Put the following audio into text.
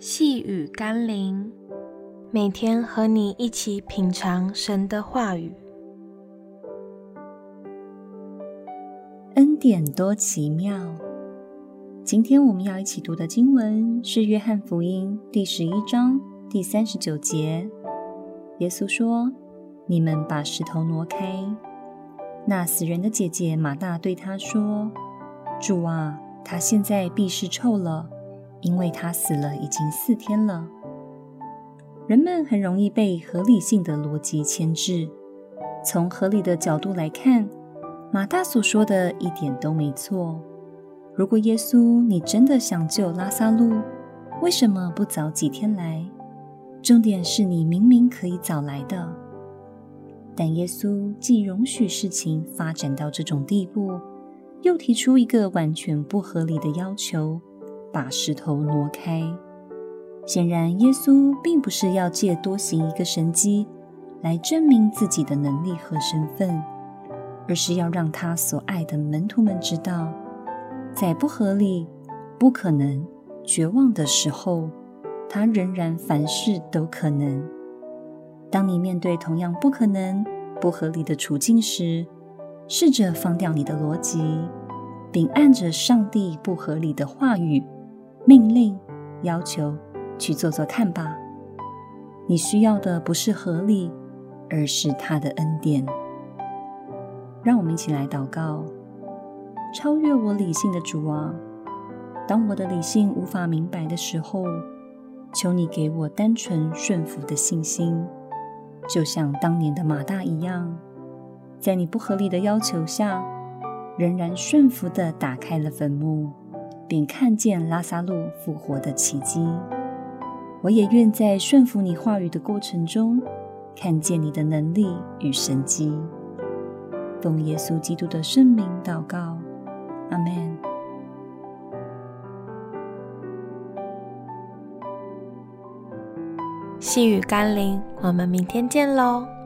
细雨甘霖，每天和你一起品尝神的话语。恩典多奇妙！今天我们要一起读的经文是《约翰福音》第十一章第三十九节。耶稣说：“你们把石头挪开。”那死人的姐姐马大对他说：“主啊，他现在必是臭了，因为他死了已经四天了。”人们很容易被合理性的逻辑牵制。从合理的角度来看，马大所说的一点都没错。如果耶稣你真的想救拉撒路，为什么不早几天来？重点是你明明可以早来的。但耶稣既容许事情发展到这种地步，又提出一个完全不合理的要求，把石头挪开。显然，耶稣并不是要借多行一个神迹来证明自己的能力和身份，而是要让他所爱的门徒们知道，在不合理、不可能、绝望的时候，他仍然凡事都可能。当你面对同样不可能、不合理的处境时，试着放掉你的逻辑，并按着上帝不合理的话语、命令、要求去做做看吧。你需要的不是合理，而是他的恩典。让我们一起来祷告：超越我理性的主啊，当我的理性无法明白的时候，求你给我单纯顺服的信心。就像当年的马大一样，在你不合理的要求下，仍然顺服地打开了坟墓，并看见拉萨路复活的奇迹。我也愿在顺服你话语的过程中，看见你的能力与神迹。奉耶稣基督的圣名祷告，阿门。细雨甘霖，我们明天见喽。